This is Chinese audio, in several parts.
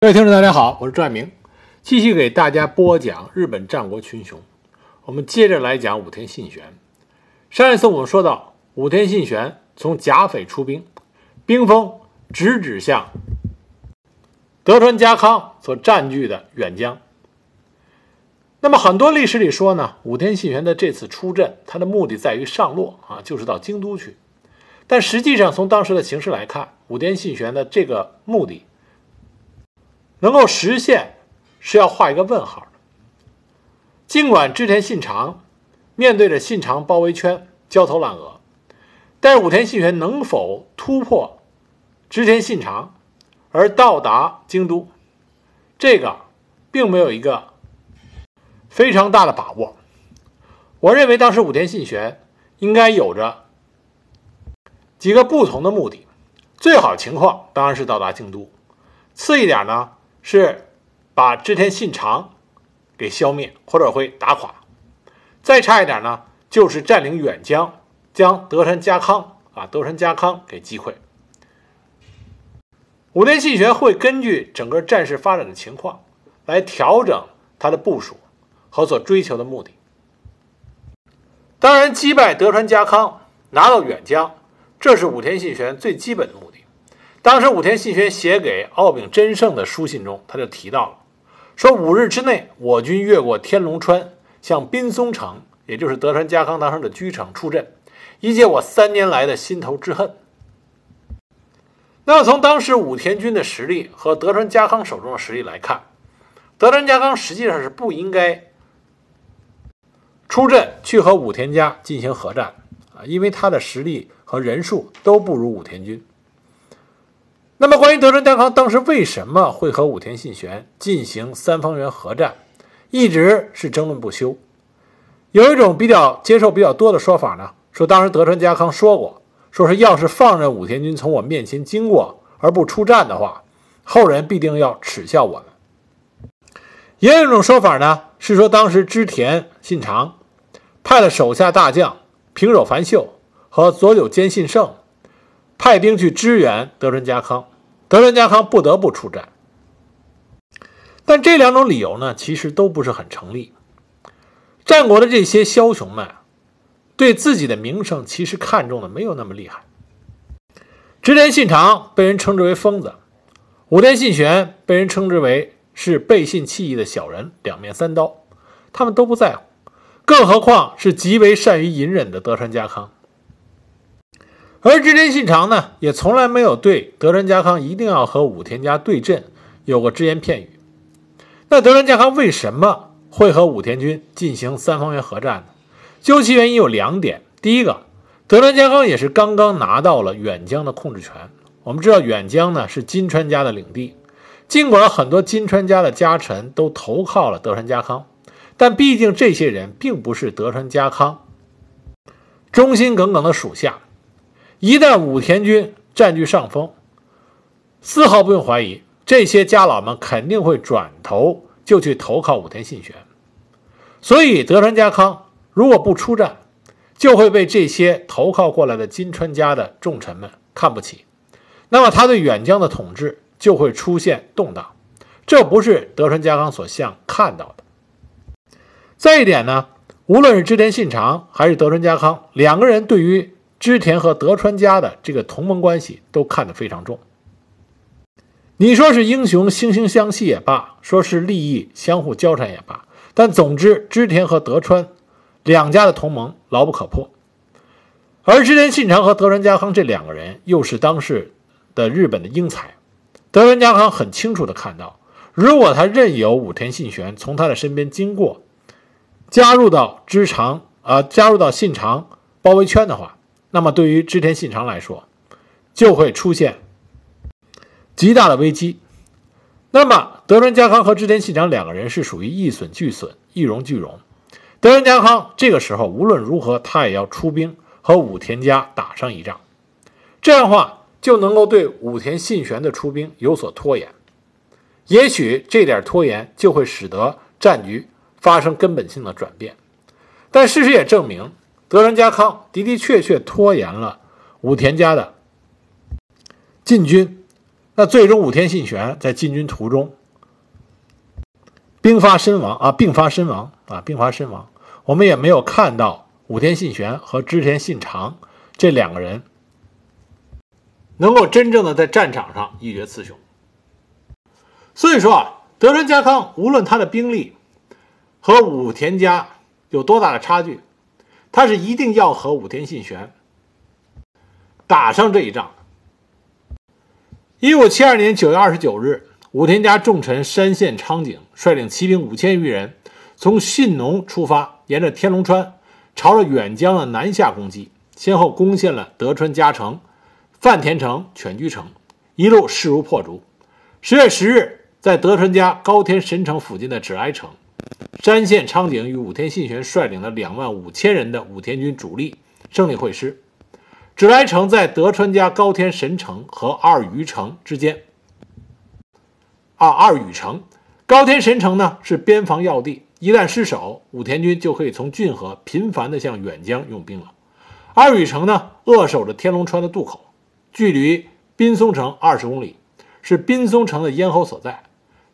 各位听众，大家好，我是赵爱明，继续给大家播讲日本战国群雄。我们接着来讲武田信玄。上一次我们说到，武田信玄从甲斐出兵，兵锋直指向德川家康所占据的远江。那么很多历史里说呢，武田信玄的这次出阵，他的目的在于上洛啊，就是到京都去。但实际上，从当时的形势来看，武田信玄的这个目的。能够实现，是要画一个问号的。尽管织田信长面对着信长包围圈焦头烂额，但是武田信玄能否突破织田信长而到达京都，这个并没有一个非常大的把握。我认为当时武田信玄应该有着几个不同的目的，最好情况当然是到达京都，次一点呢。是把织田信长给消灭，或者会打垮。再差一点呢，就是占领远江，将德川家康啊，德川家康给击溃。武田信玄会根据整个战事发展的情况来调整他的部署和所追求的目的。当然，击败德川家康，拿到远江，这是武田信玄最基本的目。当时武田信玄写给奥炳真胜的书信中，他就提到了，说五日之内，我军越过天龙川，向滨松城，也就是德川家康当时的居城出阵，以解我三年来的心头之恨。那么从当时武田军的实力和德川家康手中的实力来看，德川家康实际上是不应该出阵去和武田家进行合战啊，因为他的实力和人数都不如武田军。那么，关于德川家康当时为什么会和武田信玄进行三方原合战，一直是争论不休。有一种比较接受比较多的说法呢，说当时德川家康说过，说是要是放任武田军从我面前经过而不出战的话，后人必定要耻笑我们。也有一种说法呢，是说当时织田信长派了手下大将平手繁秀和佐久间信胜。派兵去支援德川家康，德川家康不得不出战。但这两种理由呢，其实都不是很成立。战国的这些枭雄们，对自己的名声其实看重的没有那么厉害。织田信长被人称之为疯子，武田信玄被人称之为是背信弃义的小人，两面三刀，他们都不在乎。更何况是极为善于隐忍的德川家康。而织田信长呢，也从来没有对德川家康一定要和武田家对阵有过只言片语。那德川家康为什么会和武田军进行三方原合战呢？究其原因有两点：第一个，德川家康也是刚刚拿到了远江的控制权。我们知道远江呢是金川家的领地，尽管很多金川家的家臣都投靠了德川家康，但毕竟这些人并不是德川家康忠心耿耿的属下。一旦武田军占据上风，丝毫不用怀疑，这些家老们肯定会转头就去投靠武田信玄。所以德川家康如果不出战，就会被这些投靠过来的金川家的重臣们看不起，那么他对远江的统治就会出现动荡，这不是德川家康所想看到的。再一点呢，无论是织田信长还是德川家康两个人对于。织田和德川家的这个同盟关系都看得非常重。你说是英雄惺惺相惜也罢，说是利益相互交缠也罢，但总之织田和德川两家的同盟牢不可破。而织田信长和德川家康这两个人又是当时的日本的英才，德川家康很清楚的看到，如果他任由武田信玄从他的身边经过，加入到织长啊，加入到信长包围圈的话。那么，对于织田信长来说，就会出现极大的危机。那么，德川家康和织田信长两个人是属于一损俱损，一荣俱荣。德川家康这个时候无论如何，他也要出兵和武田家打上一仗，这样的话就能够对武田信玄的出兵有所拖延。也许这点拖延就会使得战局发生根本性的转变。但事实也证明。德川家康的的确确拖延了武田家的进军，那最终武田信玄在进军途中兵发身亡啊，病发身亡啊，病发身亡。我们也没有看到武田信玄和织田信长这两个人能够真正的在战场上一决雌雄。所以说啊，德川家康无论他的兵力和武田家有多大的差距，他是一定要和武田信玄打上这一仗。一五七二年九月二十九日，武田家重臣山县昌景率领骑兵五千余人，从信浓出发，沿着天龙川，朝着远江的南下攻击，先后攻陷了德川家城、饭田城、犬居城，一路势如破竹。十月十日，在德川家高天神城附近的止来城，山县昌景与武田信玄率领了两万五千人的武田军主力胜利会师。止来城在德川家高天神城和二余城之间。啊，二余城、高天神城呢是边防要地，一旦失守，武田军就可以从骏河频繁地向远江用兵了。二余城呢扼守着天龙川的渡口，距离滨松城二十公里，是滨松城的咽喉所在。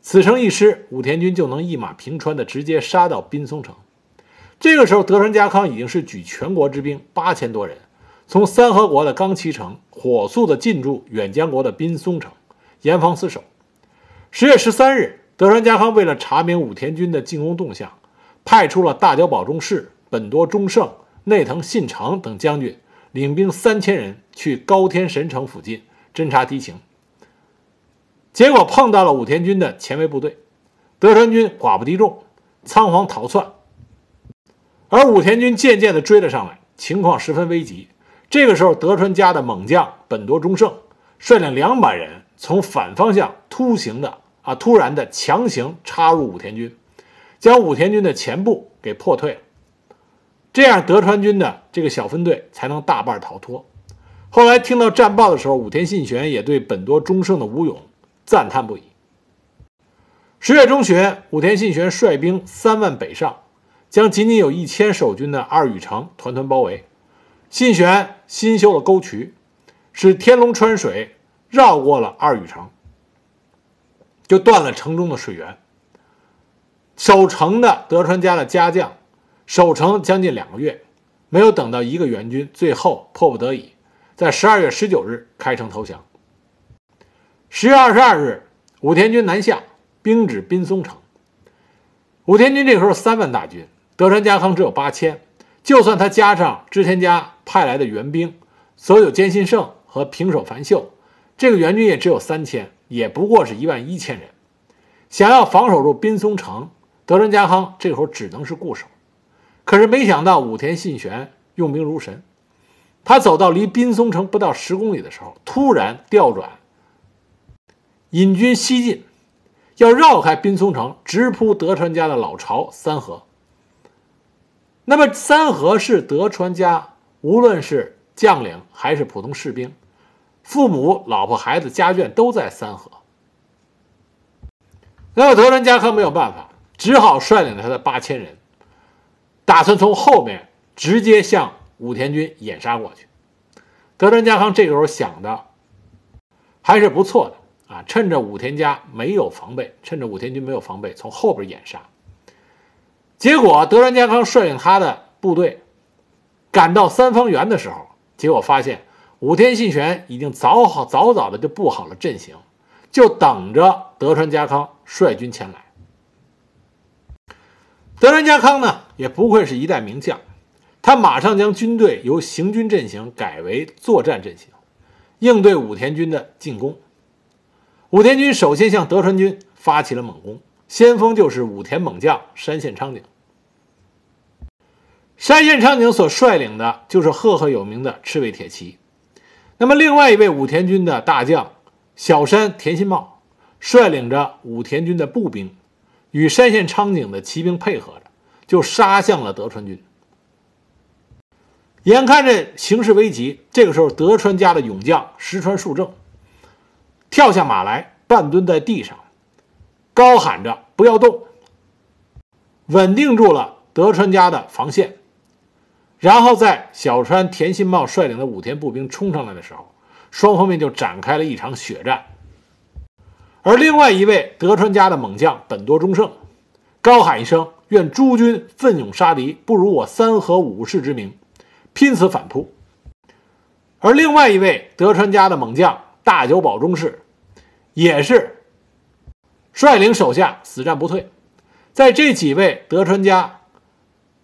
此城一失，武田军就能一马平川的直接杀到滨松城。这个时候，德川家康已经是举全国之兵八千多人。从三河国的冈崎城火速的进驻远江国的滨松城，严防死守。十月十三日，德川家康为了查明武田军的进攻动向，派出了大久保忠士、本多忠胜、内藤信长等将军，领兵三千人去高天神城附近侦察敌情。结果碰到了武田军的前卫部队，德川军寡不敌众，仓皇逃窜，而武田军渐渐地追了上来，情况十分危急。这个时候，德川家的猛将本多忠胜率领两百人从反方向突行的啊，突然的强行插入武田军，将武田军的前部给破退了。这样，德川军的这个小分队才能大半逃脱。后来听到战报的时候，武田信玄也对本多忠胜的武勇赞叹不已。十月中旬，武田信玄率兵三万北上，将仅仅有一千守军的二羽城团团包围。信玄新修了沟渠，使天龙川水绕过了二羽城，就断了城中的水源。守城的德川家的家将守城将近两个月，没有等到一个援军，最后迫不得已，在十二月十九日开城投降。十月二十二日，武田军南下，兵至滨松城。武田军这个时候三万大军，德川家康只有八千。就算他加上织田家派来的援兵，所有坚信胜和平手繁秀，这个援军也只有三千，也不过是一万一千人。想要防守住滨松城，德川家康这会儿只能是固守。可是没想到武田信玄用兵如神，他走到离滨松城不到十公里的时候，突然调转，引军西进，要绕开滨松城，直扑德川家的老巢三河。那么三河是德川家，无论是将领还是普通士兵，父母、老婆、孩子、家眷都在三河。那么德川家康没有办法，只好率领他的八千人，打算从后面直接向武田军掩杀过去。德川家康这个时候想的还是不错的啊，趁着武田家没有防备，趁着武田军没有防备，从后边掩杀。结果，德川家康率领他的部队赶到三方原的时候，结果发现武田信玄已经早好早早的就布好了阵型，就等着德川家康率军前来。德川家康呢，也不愧是一代名将，他马上将军队由行军阵型改为作战阵型，应对武田军的进攻。武田军首先向德川军发起了猛攻，先锋就是武田猛将山县昌景。山县昌景所率领的就是赫赫有名的赤卫铁骑，那么另外一位武田军的大将小山田信茂率领着武田军的步兵，与山县昌景的骑兵配合着，就杀向了德川军。眼看着形势危急，这个时候德川家的勇将石川树正跳下马来，半蹲在地上，高喊着“不要动”，稳定住了德川家的防线。然后在小川田信茂率领的武田步兵冲上来的时候，双方面就展开了一场血战。而另外一位德川家的猛将本多忠胜，高喊一声：“愿诸军奋勇杀敌，不如我三河武士之名。”拼死反扑。而另外一位德川家的猛将大久保忠士，也是率领手下死战不退。在这几位德川家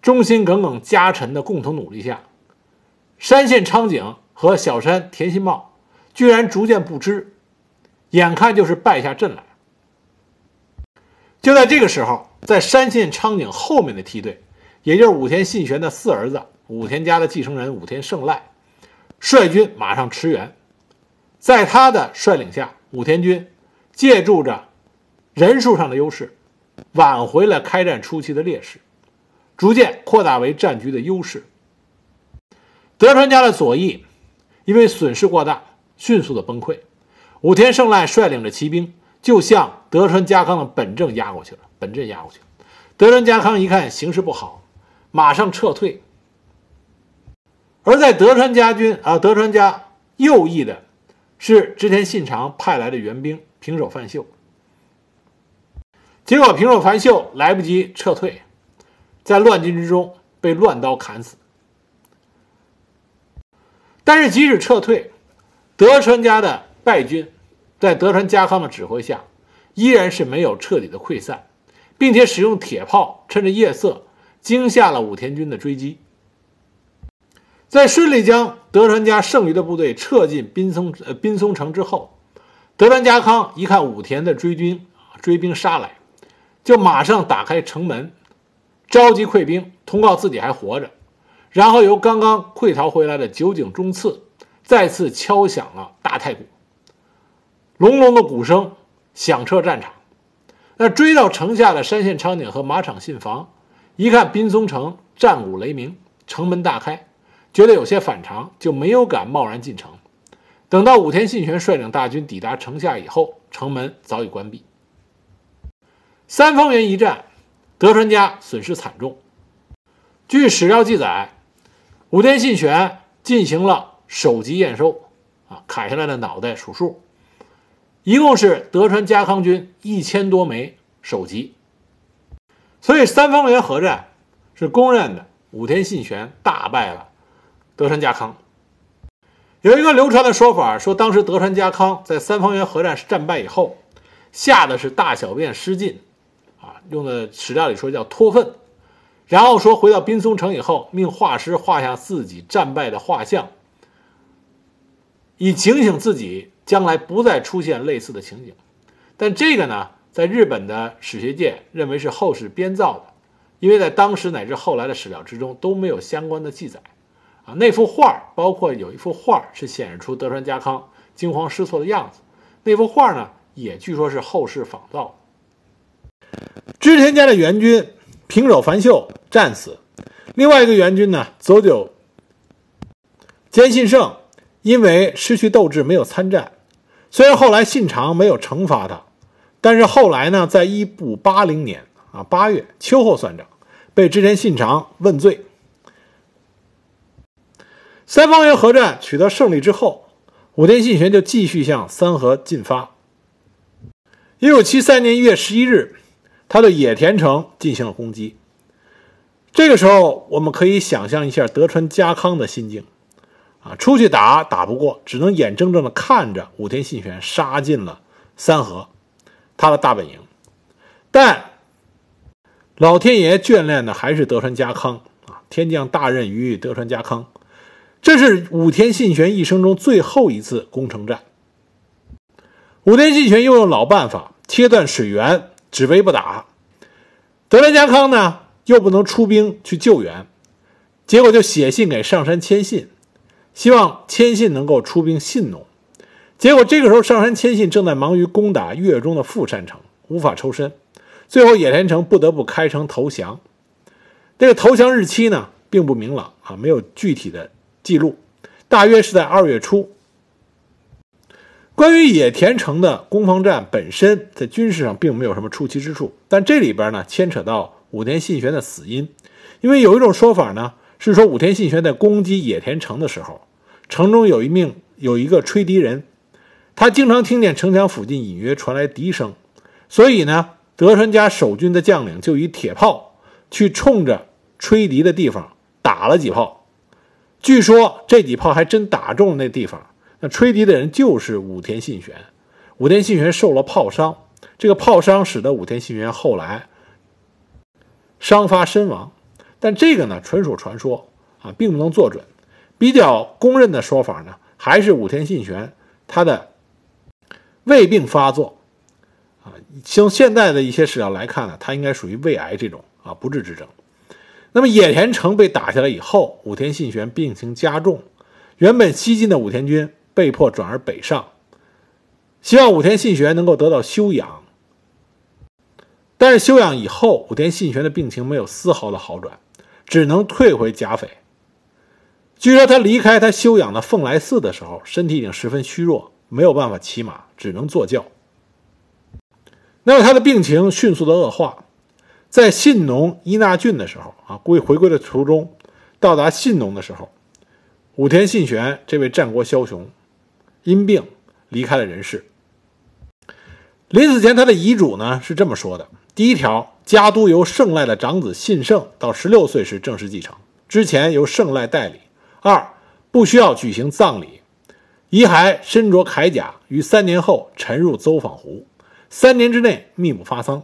忠心耿耿家臣的共同努力下，山县昌景和小山田心茂居然逐渐不支，眼看就是败下阵来。就在这个时候，在山县昌景后面的梯队，也就是武田信玄的四儿子武田家的继承人武田胜赖，率军马上驰援。在他的率领下，武田军借助着人数上的优势。挽回了开战初期的劣势，逐渐扩大为战局的优势。德川家的左翼因为损失过大，迅速的崩溃。武田胜赖率领着骑兵就向德川家康的本阵压过去了。本阵压过去了，德川家康一看形势不好，马上撤退。而在德川家军啊，德川家右翼的是织田信长派来的援兵平手范秀。结果平手繁秀来不及撤退，在乱军之中被乱刀砍死。但是即使撤退，德川家的败军在德川家康的指挥下，依然是没有彻底的溃散，并且使用铁炮趁着夜色惊吓了武田军的追击。在顺利将德川家剩余的部队撤进滨松呃滨松城之后，德川家康一看武田的追军追兵杀来。就马上打开城门，召集溃兵，通告自己还活着，然后由刚刚溃逃回来的酒井忠次再次敲响了大太鼓，隆隆的鼓声响彻战场。那追到城下的山县昌景和马场信房，一看滨松城战鼓雷鸣，城门大开，觉得有些反常，就没有敢贸然进城。等到武田信玄率领大军抵达城下以后，城门早已关闭。三方原一战，德川家损失惨重。据史料记载，武田信玄进行了首级验收，啊，砍下来的脑袋数数，一共是德川家康军一千多枚首级。所以三方原合战是公认的，武田信玄大败了德川家康。有一个流传的说法说，当时德川家康在三方原合战战败以后，吓得是大小便失禁。啊用的史料里说叫脱粪，然后说回到滨松城以后，命画师画下自己战败的画像，以警醒自己将来不再出现类似的情景。但这个呢，在日本的史学界认为是后世编造的，因为在当时乃至后来的史料之中都没有相关的记载。啊，那幅画包括有一幅画是显示出德川家康惊慌失措的样子，那幅画呢也据说是后世仿造。织田家的援军平手繁秀战死，另外一个援军呢，佐久兼信胜因为失去斗志没有参战。虽然后来信长没有惩罚他，但是后来呢，在一五八零年啊八月秋后算账，被织田信长问罪。三方原合战取得胜利之后，武田信玄就继续向三河进发。一五七三年一月十一日。他对野田城进行了攻击。这个时候，我们可以想象一下德川家康的心境，啊，出去打打不过，只能眼睁睁地看着武田信玄杀进了三河，他的大本营。但老天爷眷恋的还是德川家康啊，天降大任于德川家康。这是武田信玄一生中最后一次攻城战。武田信玄又用老办法，切断水源。只围不打，德川家康呢又不能出兵去救援，结果就写信给上山谦信，希望谦信能够出兵信农。结果这个时候上山谦信正在忙于攻打越中的富山城，无法抽身。最后野田城不得不开城投降。这个投降日期呢并不明朗啊，没有具体的记录，大约是在二月初。关于野田城的攻防战本身，在军事上并没有什么出奇之处，但这里边呢牵扯到武田信玄的死因，因为有一种说法呢是说武田信玄在攻击野田城的时候，城中有一命有一个吹笛人，他经常听见城墙附近隐约传来笛声，所以呢，德川家守军的将领就以铁炮去冲着吹笛的地方打了几炮。据说这几炮还真打中了那地方。那吹笛的人就是武田信玄，武田信玄受了炮伤，这个炮伤使得武田信玄后来伤发身亡。但这个呢，纯属传说啊，并不能做准。比较公认的说法呢，还是武田信玄他的胃病发作啊。从现在的一些史料来看呢，他应该属于胃癌这种啊不治之症。那么野田城被打下来以后，武田信玄病情加重，原本西进的武田军被迫转而北上，希望武田信玄能够得到休养。但是休养以后，武田信玄的病情没有丝毫的好转，只能退回甲斐。据说他离开他休养的凤来寺的时候，身体已经十分虚弱，没有办法骑马，只能坐轿。那么他的病情迅速的恶化，在信浓伊那郡的时候啊，归回归的途中，到达信浓的时候，武田信玄这位战国枭雄因病离开了人世。临死前，他的遗嘱呢是这么说的：第一条，家督由胜赖的长子信胜到十六岁时正式继承，之前由胜赖代理。二不需要举行葬礼，遗骸身着铠甲，于三年后沉入邹访湖，三年之内秘不发丧。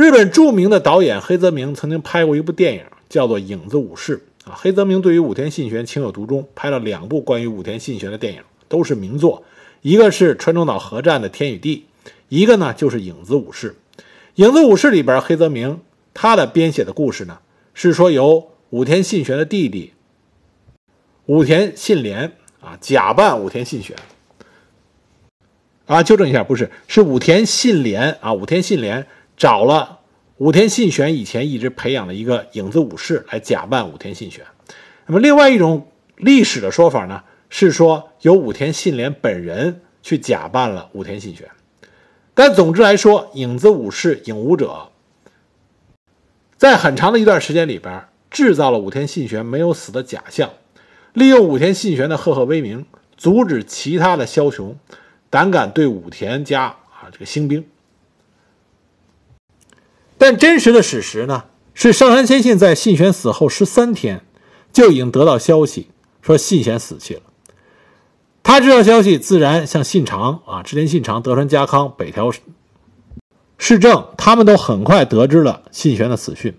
日本著名的导演黑泽明曾经拍过一部电影，叫做《影子武士》啊。黑泽明对于武田信玄情有独钟，拍了两部关于武田信玄的电影，都是名作。一个是川中岛核战的《天与地》，一个呢就是《影子武士》。《影子武士》里边，黑泽明他的编写的故事呢，是说由武田信玄的弟弟。武田信廉啊，假扮武田信玄啊，纠正一下，不是，是武田信廉啊。武田信廉找了武田信玄以前一直培养的一个影子武士来假扮武田信玄。那么，另外一种历史的说法呢，是说由武田信廉本人去假扮了武田信玄。但总之来说，影子武士影武者在很长的一段时间里边制造了武田信玄没有死的假象。利用武田信玄的赫赫威名，阻止其他的枭雄胆敢对武田家啊这个兴兵。但真实的史实呢，是上杉谦信在信玄死后十三天，就已经得到消息说信玄死去了。他知道消息，自然向信长啊、织田信长、德川家康、北条市政，他们都很快得知了信玄的死讯。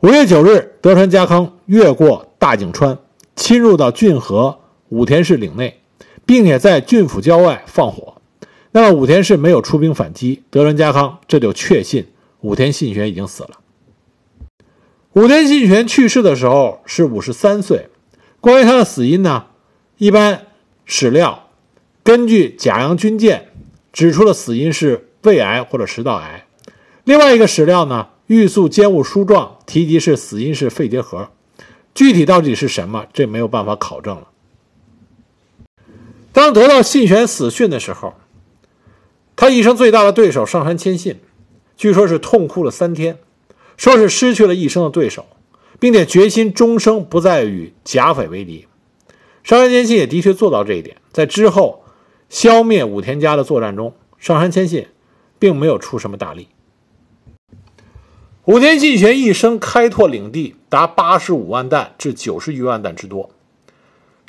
五月九日，德川家康越过大井川。侵入到骏河武田氏领内，并且在郡府郊外放火。那么武田氏没有出兵反击，德川家康这就确信武田信玄已经死了。武田信玄去世的时候是五十三岁。关于他的死因呢，一般史料根据甲阳军舰指出了死因是胃癌或者食道癌。另外一个史料呢，玉素监务书状提及是死因是肺结核。具体到底是什么？这没有办法考证了。当得到信玄死讯的时候，他一生最大的对手上杉谦信，据说是痛哭了三天，说是失去了一生的对手，并且决心终生不再与甲斐为敌。上杉谦信也的确做到这一点，在之后消灭武田家的作战中，上杉谦信并没有出什么大力。武田信玄一生开拓领地达八十五万担至九十余万担之多。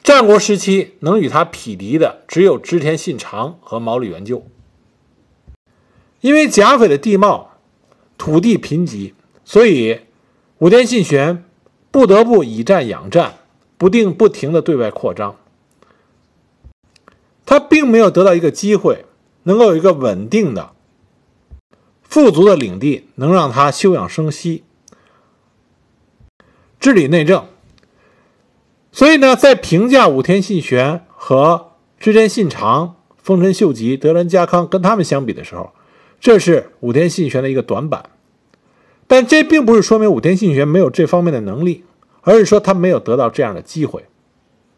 战国时期能与他匹敌的只有织田信长和毛利元就。因为甲斐的地貌、土地贫瘠，所以武田信玄不得不以战养战，不定不停的对外扩张。他并没有得到一个机会，能够有一个稳定的。富足的领地能让他休养生息、治理内政，所以呢，在评价武田信玄和织田信长、丰臣秀吉、德川家康跟他们相比的时候，这是武田信玄的一个短板。但这并不是说明武田信玄没有这方面的能力，而是说他没有得到这样的机会。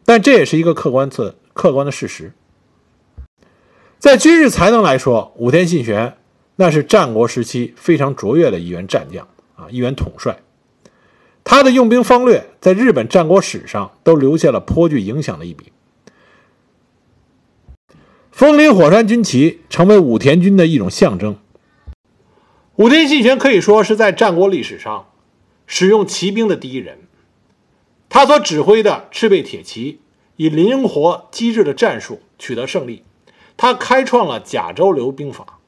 但这也是一个客观的客观的事实。在军事才能来说，武田信玄。那是战国时期非常卓越的一员战将啊，一员统帅。他的用兵方略在日本战国史上都留下了颇具影响的一笔。枫林火山军旗成为武田军的一种象征。武田信玄可以说是在战国历史上使用骑兵的第一人，他所指挥的赤背铁骑以灵活机智的战术取得胜利，他开创了甲州流兵法。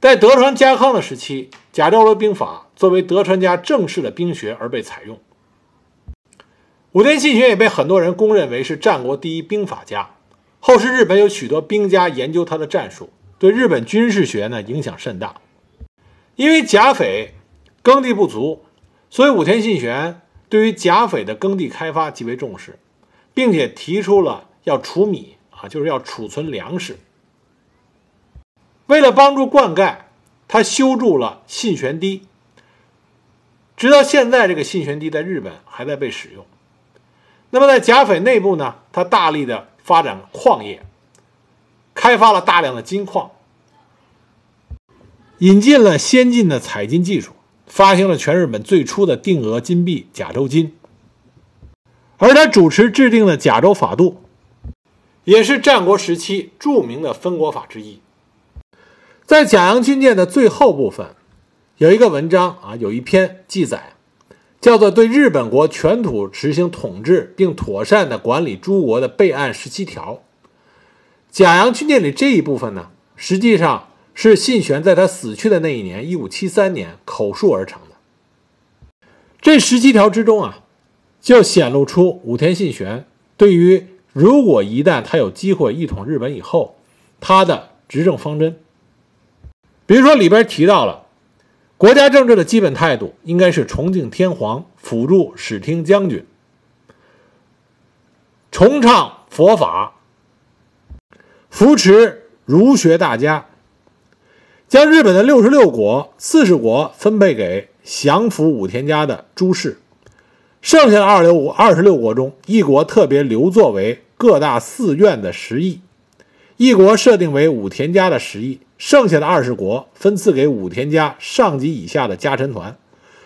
在德川家康的时期，甲州流兵法作为德川家正式的兵学而被采用。武田信玄也被很多人公认为是战国第一兵法家。后世日本有许多兵家研究他的战术，对日本军事学呢影响甚大。因为甲斐耕地不足，所以武田信玄对于甲斐的耕地开发极为重视，并且提出了要储米啊，就是要储存粮食。为了帮助灌溉，他修筑了信玄堤。直到现在，这个信玄堤在日本还在被使用。那么在甲斐内部呢，他大力的发展矿业，开发了大量的金矿，引进了先进的采金技术，发行了全日本最初的定额金币甲州金。而他主持制定的甲州法度，也是战国时期著名的分国法之一。在甲阳军舰的最后部分，有一个文章啊，有一篇记载，叫做《对日本国全土实行统治并妥善的管理诸国的备案十七条》。甲阳军舰里这一部分呢，实际上是信玄在他死去的那一年，一五七三年口述而成的。这十七条之中啊，就显露出武田信玄对于如果一旦他有机会一统日本以后，他的执政方针。比如说，里边提到了国家政治的基本态度，应该是崇敬天皇，辅助使听将军，崇尚佛法，扶持儒学大家，将日本的六十六国、四十国分配给降服武田家的诸氏，剩下的二六五二十六国中，一国特别留作为各大寺院的食邑，一国设定为武田家的食邑。剩下的二十国分赐给武田家上级以下的家臣团，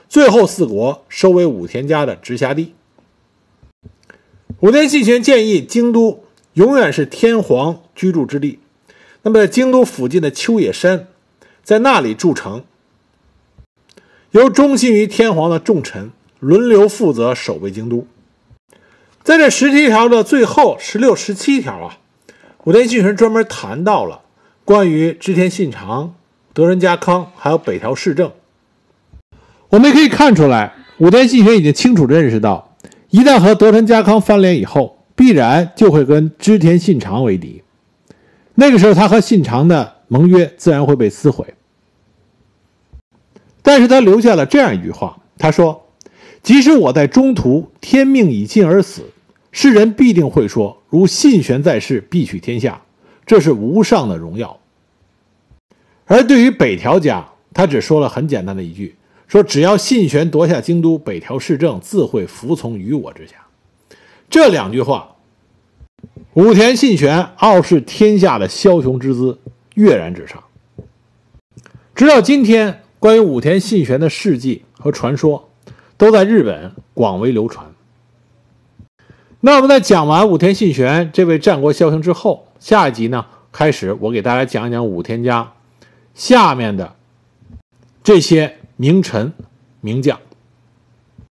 最后四国收为武田家的直辖地。武田信玄建议京都永远是天皇居住之地，那么在京都附近的秋野山，在那里筑城，由忠心于天皇的重臣轮流负责守卫京都。在这十七条的最后十六、十七条啊，武田信玄专门谈到了。关于织田信长、德川家康，还有北条氏政，我们可以看出来，武田信玄已经清楚认识到，一旦和德川家康翻脸以后，必然就会跟织田信长为敌。那个时候，他和信长的盟约自然会被撕毁。但是他留下了这样一句话：“他说，即使我在中途天命已尽而死，世人必定会说，如信玄在世，必取天下。”这是无上的荣耀，而对于北条家，他只说了很简单的一句：说只要信玄夺下京都，北条氏政自会服从于我之下。这两句话，武田信玄傲视天下的枭雄之姿跃然纸上。直到今天，关于武田信玄的事迹和传说，都在日本广为流传。那我们在讲完武田信玄这位战国枭雄之后，下一集呢，开始我给大家讲一讲武天家下面的这些名臣名将。